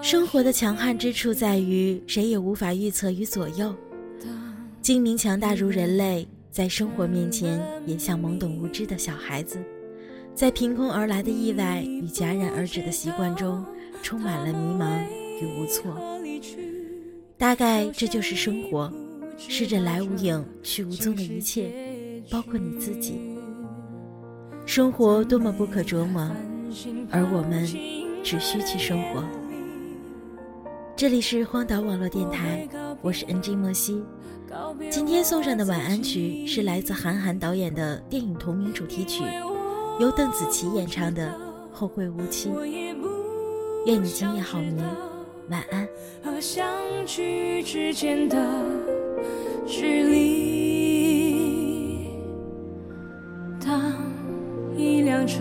生活的强悍之处在于，谁也无法预测与左右。精明强大如人类，在生活面前也像懵懂无知的小孩子，在凭空而来的意外与戛然而止的习惯中，充满了迷茫与无措。大概这就是生活，是着来无影去无踪的一切，包括你自己。生活多么不可琢磨，而我们只需去生活。这里是荒岛网络电台，我是 NG 莫西。今天送上的晚安曲是来自韩寒导演的电影同名主题曲，由邓紫棋演唱的《后会无期》。愿你今夜好眠，晚安。和相聚之间的距离，当一辆车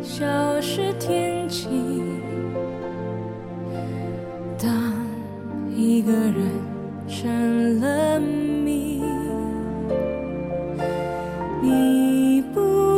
消失天际。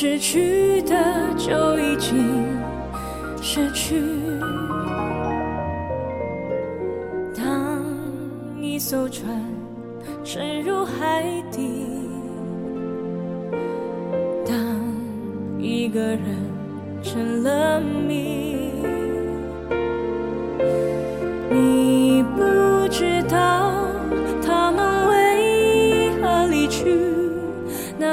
失去的就已经失去。当一艘船沉入海底，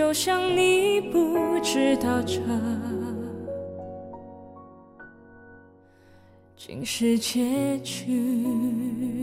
就像你不知道这竟是结局。